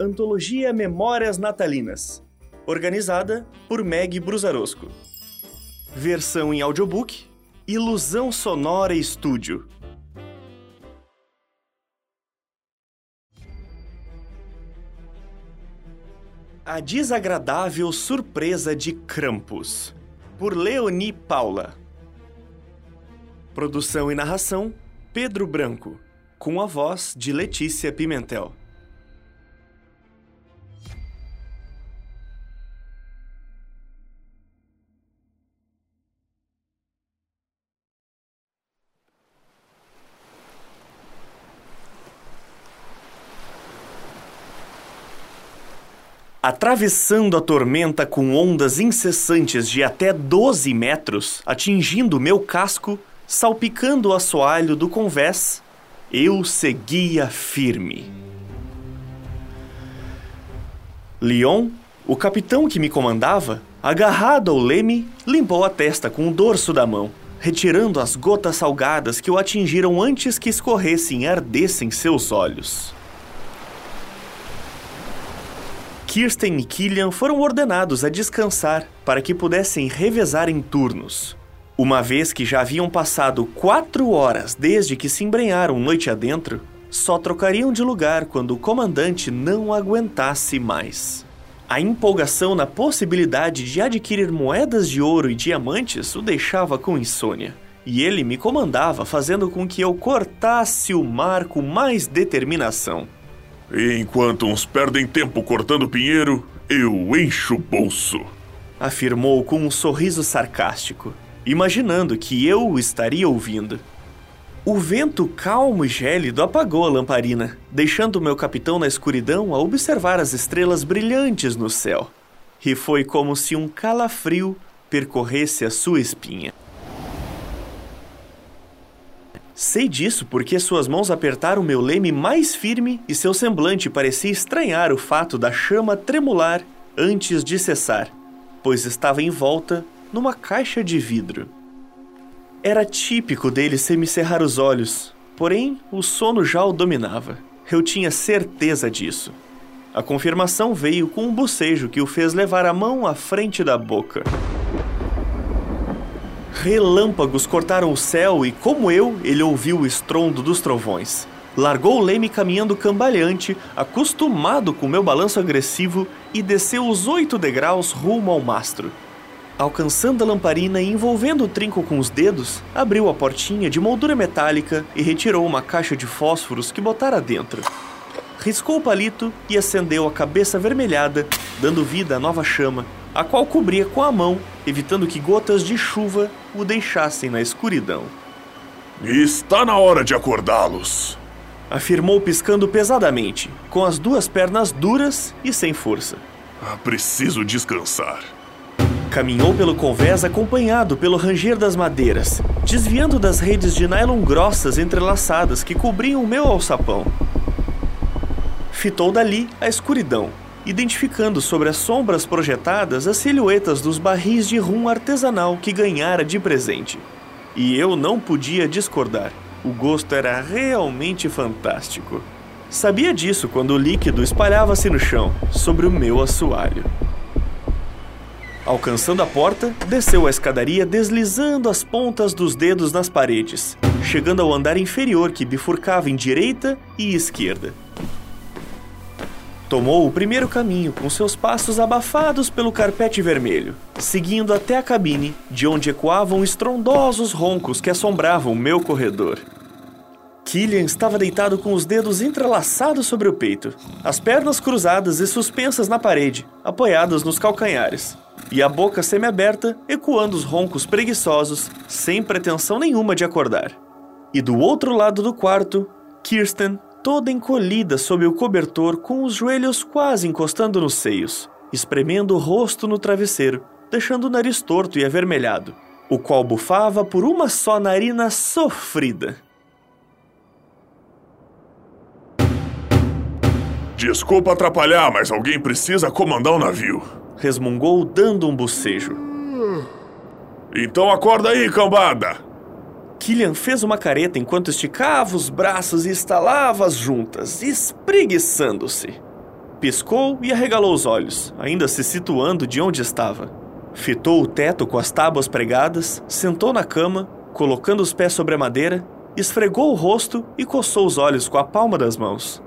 Antologia Memórias Natalinas, organizada por Meg Brusarosco. Versão em audiobook, Ilusão Sonora Estúdio. A Desagradável Surpresa de Krampus, por Leonie Paula. Produção e narração: Pedro Branco, com a voz de Letícia Pimentel. Atravessando a tormenta com ondas incessantes de até 12 metros, atingindo meu casco, salpicando o assoalho do convés, eu seguia firme. Leon, o capitão que me comandava, agarrado ao leme, limpou a testa com o dorso da mão, retirando as gotas salgadas que o atingiram antes que escorressem e ardessem seus olhos. Kirsten e Killian foram ordenados a descansar para que pudessem revezar em turnos. Uma vez que já haviam passado quatro horas desde que se embrenharam noite adentro, só trocariam de lugar quando o comandante não aguentasse mais. A empolgação na possibilidade de adquirir moedas de ouro e diamantes o deixava com insônia, e ele me comandava fazendo com que eu cortasse o mar com mais determinação. Enquanto uns perdem tempo cortando pinheiro, eu encho o bolso. Afirmou com um sorriso sarcástico, imaginando que eu o estaria ouvindo. O vento calmo e gélido apagou a lamparina, deixando meu capitão na escuridão a observar as estrelas brilhantes no céu. E foi como se um calafrio percorresse a sua espinha. Sei disso porque suas mãos apertaram meu leme mais firme e seu semblante parecia estranhar o fato da chama tremular antes de cessar, pois estava envolta numa caixa de vidro. Era típico dele semicerrar os olhos, porém o sono já o dominava. Eu tinha certeza disso. A confirmação veio com um bocejo que o fez levar a mão à frente da boca. Relâmpagos cortaram o céu e, como eu, ele ouviu o estrondo dos trovões. Largou o leme caminhando cambaleante, acostumado com meu balanço agressivo, e desceu os oito degraus rumo ao mastro. Alcançando a lamparina e envolvendo o trinco com os dedos, abriu a portinha de moldura metálica e retirou uma caixa de fósforos que botara dentro. Riscou o palito e acendeu a cabeça avermelhada, dando vida à nova chama, a qual cobria com a mão, evitando que gotas de chuva o deixassem na escuridão. Está na hora de acordá-los, afirmou piscando pesadamente, com as duas pernas duras e sem força. Ah, preciso descansar. Caminhou pelo convés acompanhado pelo ranger das madeiras, desviando das redes de nylon grossas entrelaçadas que cobriam o meu alçapão. Fitou dali a escuridão, identificando sobre as sombras projetadas as silhuetas dos barris de rum artesanal que ganhara de presente. E eu não podia discordar. O gosto era realmente fantástico. Sabia disso quando o líquido espalhava-se no chão, sobre o meu assoalho. Alcançando a porta, desceu a escadaria deslizando as pontas dos dedos nas paredes, chegando ao andar inferior que bifurcava em direita e esquerda. Tomou o primeiro caminho com seus passos abafados pelo carpete vermelho, seguindo até a cabine, de onde ecoavam estrondosos roncos que assombravam meu corredor. Killian estava deitado com os dedos entrelaçados sobre o peito, as pernas cruzadas e suspensas na parede, apoiadas nos calcanhares, e a boca semiaberta ecoando os roncos preguiçosos, sem pretensão nenhuma de acordar. E do outro lado do quarto, Kirsten toda encolhida sob o cobertor, com os joelhos quase encostando nos seios, espremendo o rosto no travesseiro, deixando o nariz torto e avermelhado, o qual bufava por uma só narina sofrida. Desculpa atrapalhar, mas alguém precisa comandar o navio. Resmungou, dando um bocejo. Então acorda aí, cambada! Killian fez uma careta enquanto esticava os braços e estalava as juntas, espreguiçando-se. Piscou e arregalou os olhos, ainda se situando de onde estava. Fitou o teto com as tábuas pregadas, sentou na cama, colocando os pés sobre a madeira, esfregou o rosto e coçou os olhos com a palma das mãos.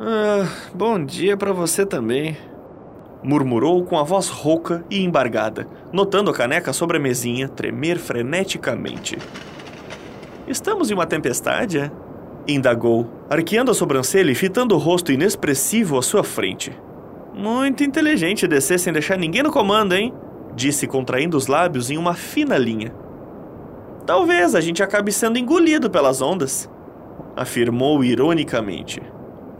Ah, bom dia para você também, murmurou com a voz rouca e embargada, notando a caneca sobre a mesinha tremer freneticamente. Estamos em uma tempestade, é? Indagou, arqueando a sobrancelha e fitando o rosto inexpressivo à sua frente. Muito inteligente descer sem deixar ninguém no comando, hein? Disse contraindo os lábios em uma fina linha. Talvez a gente acabe sendo engolido pelas ondas, afirmou ironicamente.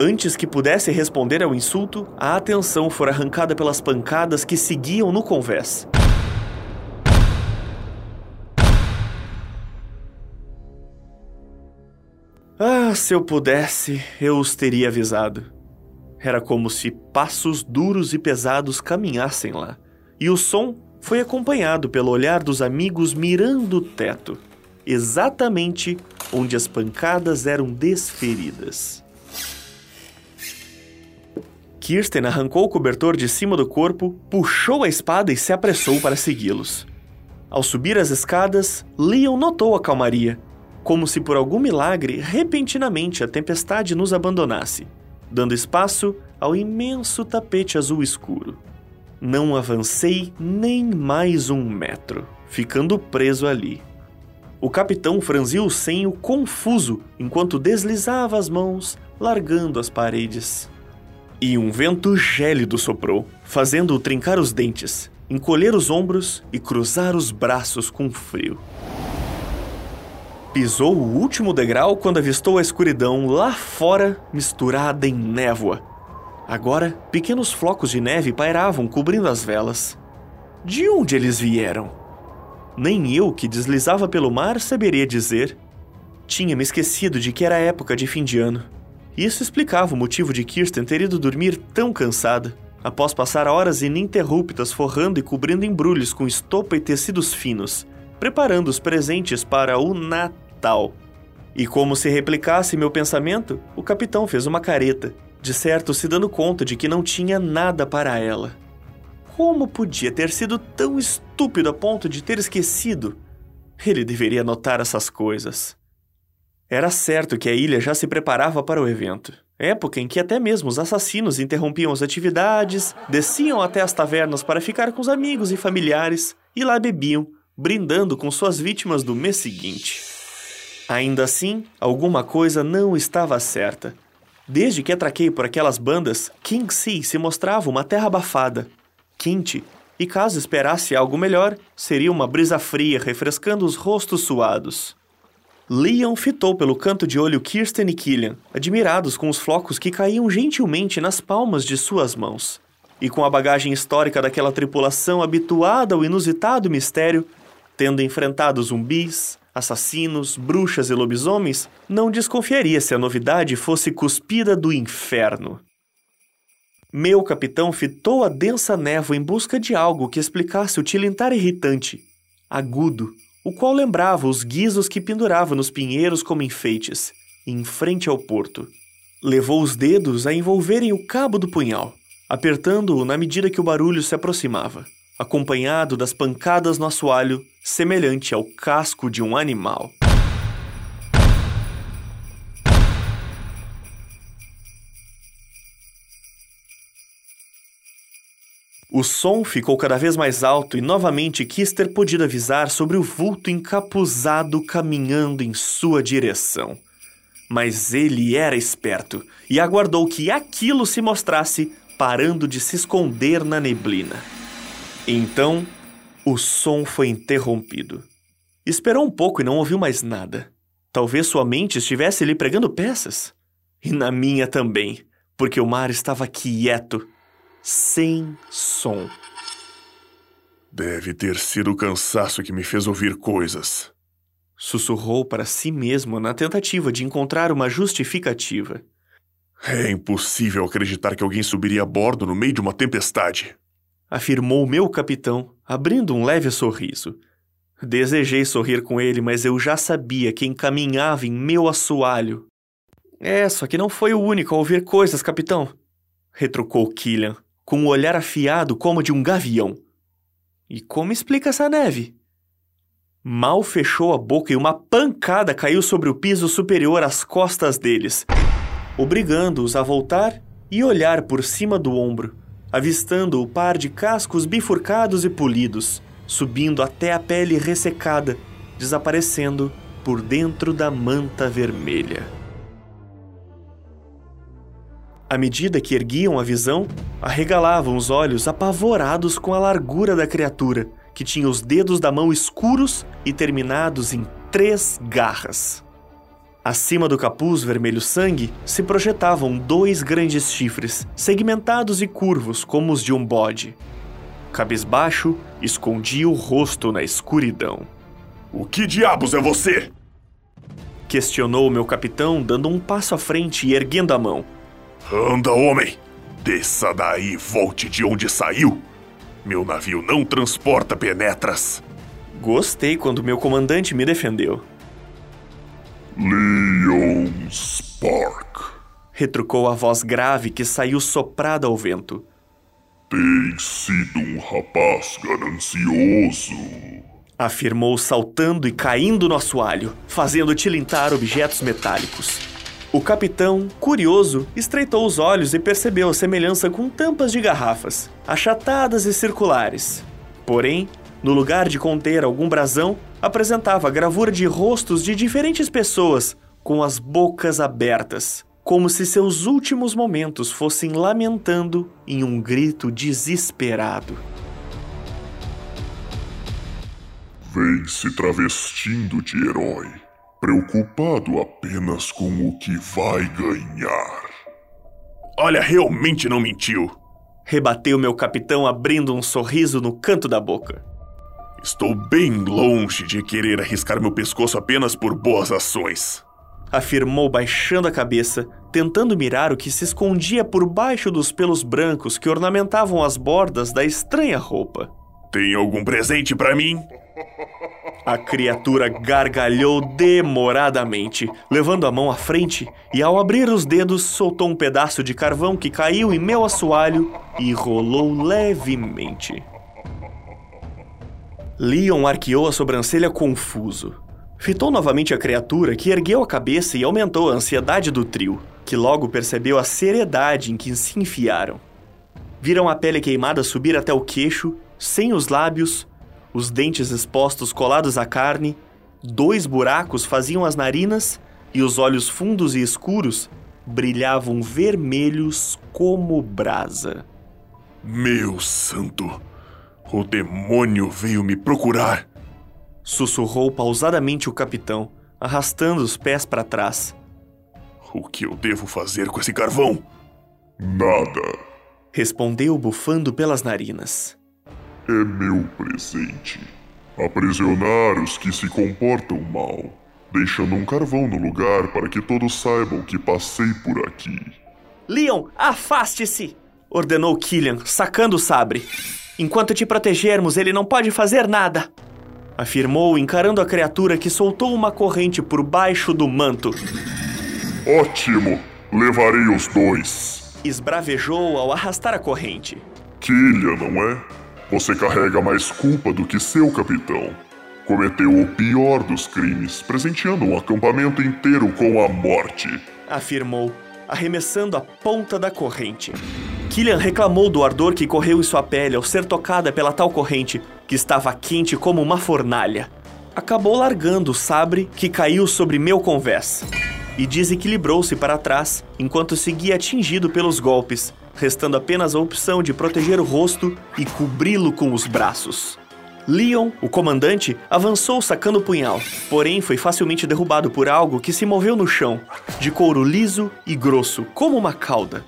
Antes que pudesse responder ao insulto, a atenção fora arrancada pelas pancadas que seguiam no convés. Ah, se eu pudesse, eu os teria avisado. Era como se passos duros e pesados caminhassem lá, e o som foi acompanhado pelo olhar dos amigos mirando o teto, exatamente onde as pancadas eram desferidas. Kirsten arrancou o cobertor de cima do corpo, puxou a espada e se apressou para segui-los. Ao subir as escadas, Leon notou a calmaria como se por algum milagre repentinamente a tempestade nos abandonasse, dando espaço ao imenso tapete azul escuro. Não avancei nem mais um metro, ficando preso ali. O capitão franziu o senho confuso enquanto deslizava as mãos, largando as paredes. E um vento gélido soprou, fazendo-o trincar os dentes, encolher os ombros e cruzar os braços com frio. Pisou o último degrau quando avistou a escuridão lá fora, misturada em névoa. Agora, pequenos flocos de neve pairavam cobrindo as velas. De onde eles vieram? Nem eu, que deslizava pelo mar, saberia dizer. Tinha me esquecido de que era época de fim de ano. Isso explicava o motivo de Kirsten ter ido dormir tão cansada, após passar horas ininterruptas forrando e cobrindo embrulhos com estopa e tecidos finos, preparando os presentes para o Natal. E como se replicasse meu pensamento, o capitão fez uma careta, de certo se dando conta de que não tinha nada para ela. Como podia ter sido tão estúpido a ponto de ter esquecido? Ele deveria notar essas coisas. Era certo que a ilha já se preparava para o evento. Época em que até mesmo os assassinos interrompiam as atividades, desciam até as tavernas para ficar com os amigos e familiares e lá bebiam, brindando com suas vítimas do mês seguinte. Ainda assim, alguma coisa não estava certa. Desde que atraquei por aquelas bandas, King Sea se mostrava uma terra abafada, quente, e caso esperasse algo melhor, seria uma brisa fria refrescando os rostos suados. Leon fitou pelo canto de olho Kirsten e Killian, admirados com os flocos que caíam gentilmente nas palmas de suas mãos. E com a bagagem histórica daquela tripulação habituada ao inusitado mistério, Tendo enfrentado zumbis, assassinos, bruxas e lobisomens, não desconfiaria se a novidade fosse cuspida do inferno. Meu capitão fitou a densa névoa em busca de algo que explicasse o tilintar irritante, agudo, o qual lembrava os guizos que pendurava nos pinheiros como enfeites, em frente ao porto. Levou os dedos a envolverem o cabo do punhal, apertando-o na medida que o barulho se aproximava acompanhado das pancadas no assoalho, semelhante ao casco de um animal. O som ficou cada vez mais alto e novamente quis ter podido avisar sobre o vulto encapuzado caminhando em sua direção. Mas ele era esperto e aguardou que aquilo se mostrasse, parando de se esconder na neblina. Então, o som foi interrompido. Esperou um pouco e não ouviu mais nada. Talvez sua mente estivesse lhe pregando peças. E na minha também, porque o mar estava quieto, sem som. Deve ter sido o cansaço que me fez ouvir coisas. Sussurrou para si mesmo na tentativa de encontrar uma justificativa. É impossível acreditar que alguém subiria a bordo no meio de uma tempestade afirmou meu capitão, abrindo um leve sorriso. Desejei sorrir com ele, mas eu já sabia quem caminhava em meu assoalho. É, só que não foi o único a ouvir coisas, capitão. retrucou Killian, com um olhar afiado como de um gavião. E como explica essa neve? Mal fechou a boca e uma pancada caiu sobre o piso superior às costas deles, obrigando-os a voltar e olhar por cima do ombro, avistando o par de cascos bifurcados e polidos, subindo até a pele ressecada, desaparecendo por dentro da manta vermelha. À medida que erguiam a visão, arregalavam os olhos apavorados com a largura da criatura, que tinha os dedos da mão escuros e terminados em três garras. Acima do capuz vermelho sangue se projetavam dois grandes chifres, segmentados e curvos como os de um bode. Cabisbaixo, escondia o rosto na escuridão. O que diabos é você? Questionou meu capitão, dando um passo à frente e erguendo a mão. Anda, homem! Desça daí e volte de onde saiu! Meu navio não transporta penetras! Gostei quando meu comandante me defendeu. Leon Spark, retrucou a voz grave que saiu soprada ao vento. Tem sido um rapaz ganancioso. Afirmou saltando e caindo no assoalho, fazendo tilintar objetos metálicos. O capitão, curioso, estreitou os olhos e percebeu a semelhança com tampas de garrafas, achatadas e circulares. Porém, no lugar de conter algum brasão, apresentava a gravura de rostos de diferentes pessoas, com as bocas abertas, como se seus últimos momentos fossem lamentando em um grito desesperado. Vem se travestindo de herói preocupado apenas com o que vai ganhar. Olha, realmente não mentiu. Rebateu meu capitão abrindo um sorriso no canto da boca. Estou bem longe de querer arriscar meu pescoço apenas por boas ações. Afirmou baixando a cabeça, tentando mirar o que se escondia por baixo dos pelos brancos que ornamentavam as bordas da estranha roupa. Tem algum presente para mim? A criatura gargalhou demoradamente, levando a mão à frente e, ao abrir os dedos, soltou um pedaço de carvão que caiu em meu assoalho e rolou levemente. Leon arqueou a sobrancelha confuso. Fitou novamente a criatura, que ergueu a cabeça e aumentou a ansiedade do trio, que logo percebeu a seriedade em que se enfiaram. Viram a pele queimada subir até o queixo, sem os lábios, os dentes expostos colados à carne, dois buracos faziam as narinas e os olhos fundos e escuros brilhavam vermelhos como brasa. Meu santo! O demônio veio me procurar! Sussurrou pausadamente o capitão, arrastando os pés para trás. O que eu devo fazer com esse carvão? Nada. Respondeu bufando pelas narinas é meu presente. Aprisionar os que se comportam mal, deixando um carvão no lugar para que todos saibam que passei por aqui. Leon, afaste-se! ordenou Killian, sacando o sabre. Enquanto te protegermos, ele não pode fazer nada. Afirmou, encarando a criatura que soltou uma corrente por baixo do manto. Ótimo! Levarei os dois. Esbravejou ao arrastar a corrente. Killian, não é? Você carrega mais culpa do que seu capitão. Cometeu o pior dos crimes, presenteando um acampamento inteiro com a morte. Afirmou, arremessando a ponta da corrente. Killian reclamou do ardor que correu em sua pele ao ser tocada pela tal corrente, que estava quente como uma fornalha. Acabou largando o sabre que caiu sobre meu convés e desequilibrou-se para trás enquanto seguia atingido pelos golpes, restando apenas a opção de proteger o rosto e cobri-lo com os braços. Leon, o comandante, avançou sacando o punhal, porém foi facilmente derrubado por algo que se moveu no chão, de couro liso e grosso, como uma cauda.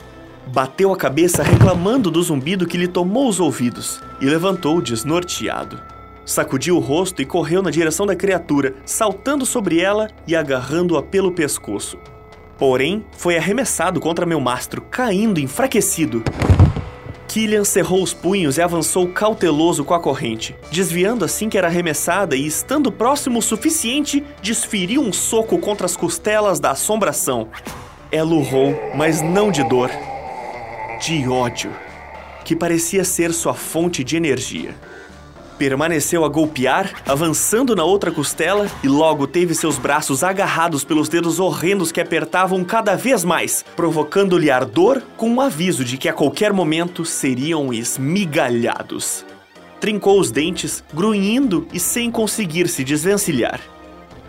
Bateu a cabeça reclamando do zumbido que lhe tomou os ouvidos e levantou desnorteado. Sacudiu o rosto e correu na direção da criatura, saltando sobre ela e agarrando-a pelo pescoço. Porém, foi arremessado contra meu mastro, caindo enfraquecido. Killian cerrou os punhos e avançou cauteloso com a corrente, desviando assim que era arremessada e, estando próximo o suficiente, desferiu um soco contra as costelas da assombração. Ela urrou, mas não de dor. De ódio, que parecia ser sua fonte de energia. Permaneceu a golpear, avançando na outra costela e logo teve seus braços agarrados pelos dedos horrendos que apertavam cada vez mais, provocando-lhe ardor com um aviso de que a qualquer momento seriam esmigalhados. Trincou os dentes, grunhindo e sem conseguir se desvencilhar.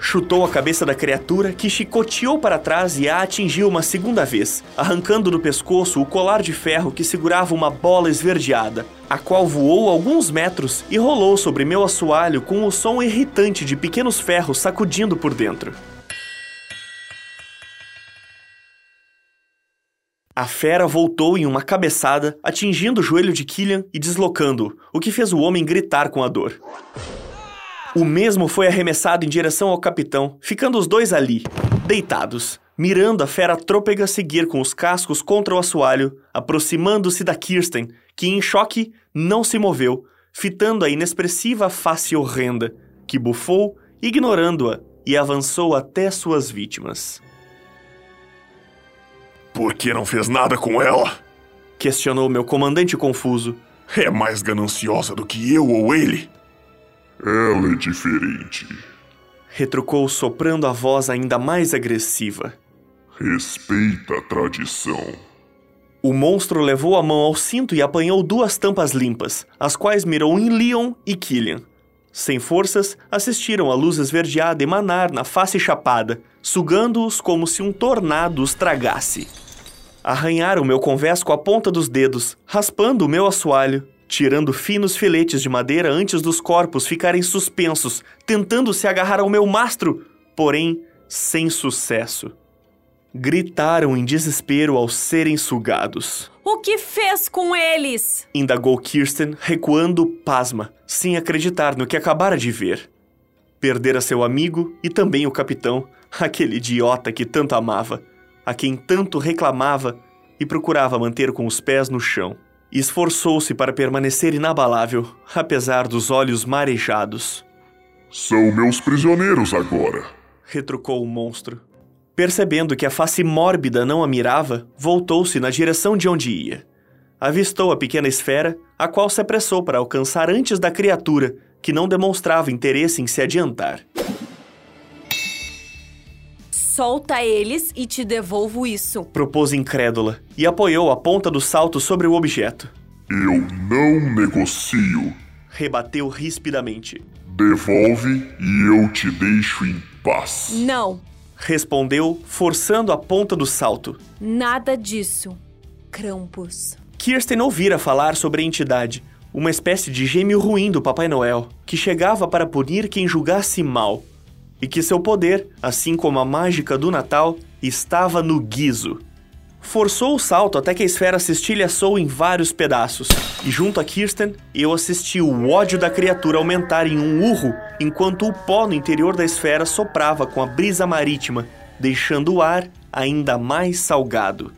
Chutou a cabeça da criatura, que chicoteou para trás e a atingiu uma segunda vez, arrancando do pescoço o colar de ferro que segurava uma bola esverdeada, a qual voou alguns metros e rolou sobre meu assoalho com o som irritante de pequenos ferros sacudindo por dentro. A fera voltou em uma cabeçada, atingindo o joelho de Killian e deslocando-o, o que fez o homem gritar com a dor. O mesmo foi arremessado em direção ao capitão, ficando os dois ali, deitados, mirando a fera trôpega seguir com os cascos contra o assoalho, aproximando-se da Kirsten, que em choque não se moveu, fitando a inexpressiva face horrenda, que bufou, ignorando-a, e avançou até suas vítimas. Por que não fez nada com ela? Questionou meu comandante confuso. É mais gananciosa do que eu ou ele? Ela é diferente. Retrucou soprando a voz ainda mais agressiva. Respeita a tradição. O monstro levou a mão ao cinto e apanhou duas tampas limpas, as quais mirou em Leon e Killian. Sem forças, assistiram a luz esverdeada emanar na face chapada, sugando-os como se um tornado os tragasse. Arranharam meu convés com a ponta dos dedos, raspando o meu assoalho, tirando finos filetes de madeira antes dos corpos ficarem suspensos, tentando se agarrar ao meu mastro, porém sem sucesso. Gritaram em desespero ao serem sugados. O que fez com eles? Indagou Kirsten, recuando pasma, sem acreditar no que acabara de ver. Perdera seu amigo e também o capitão, aquele idiota que tanto amava, a quem tanto reclamava e procurava manter com os pés no chão esforçou-se para permanecer inabalável, apesar dos olhos marejados. São meus prisioneiros agora, retrucou o monstro. Percebendo que a face mórbida não a mirava, voltou-se na direção de onde ia. Avistou a pequena esfera, a qual se apressou para alcançar antes da criatura, que não demonstrava interesse em se adiantar. Solta eles e te devolvo isso. Propôs incrédula e apoiou a ponta do salto sobre o objeto. Eu não negocio. Rebateu rispidamente. Devolve e eu te deixo em paz. Não. Respondeu, forçando a ponta do salto. Nada disso. Krampus. Kirsten ouvira falar sobre a entidade, uma espécie de gêmeo ruim do Papai Noel, que chegava para punir quem julgasse mal e que seu poder, assim como a mágica do Natal, estava no guiso. Forçou o salto até que a esfera se estilhaçou em vários pedaços, e junto a Kirsten, eu assisti o ódio da criatura aumentar em um urro enquanto o pó no interior da esfera soprava com a brisa marítima, deixando o ar ainda mais salgado.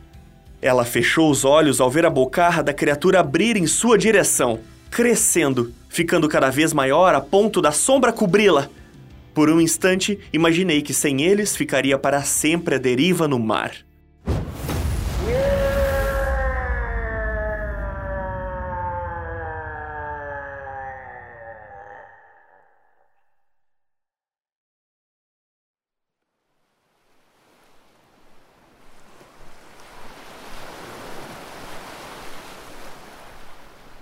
Ela fechou os olhos ao ver a bocarra da criatura abrir em sua direção, crescendo, ficando cada vez maior a ponto da sombra cobri-la, por um instante, imaginei que sem eles ficaria para sempre a deriva no mar.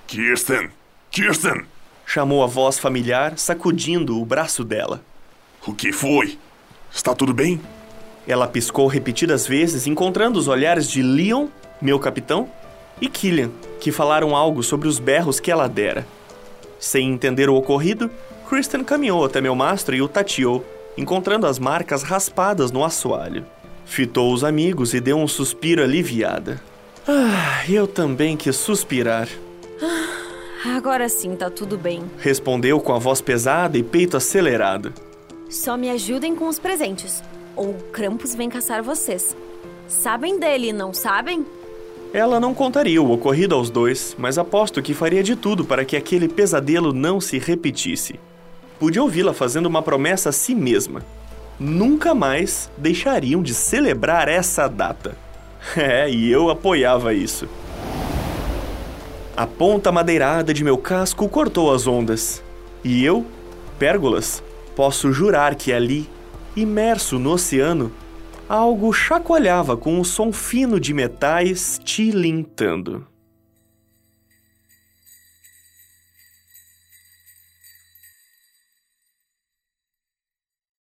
Kirsten! Kirsten! Chamou a voz familiar, sacudindo o braço dela. O que foi? Está tudo bem? Ela piscou repetidas vezes, encontrando os olhares de Leon, meu capitão, e Killian, que falaram algo sobre os berros que ela dera. Sem entender o ocorrido, Kristen caminhou até meu mastro e o tateou, encontrando as marcas raspadas no assoalho. Fitou os amigos e deu um suspiro aliviada. Ah, eu também quis suspirar. Agora sim tá tudo bem. Respondeu com a voz pesada e peito acelerado. Só me ajudem com os presentes, ou Krampus vem caçar vocês. Sabem dele, não sabem? Ela não contaria o ocorrido aos dois, mas aposto que faria de tudo para que aquele pesadelo não se repetisse. Pude ouvi-la fazendo uma promessa a si mesma. Nunca mais deixariam de celebrar essa data. É, e eu apoiava isso. A ponta madeirada de meu casco cortou as ondas. E eu, Pérgolas, posso jurar que ali, imerso no oceano, algo chacoalhava com um som fino de metais tilintando.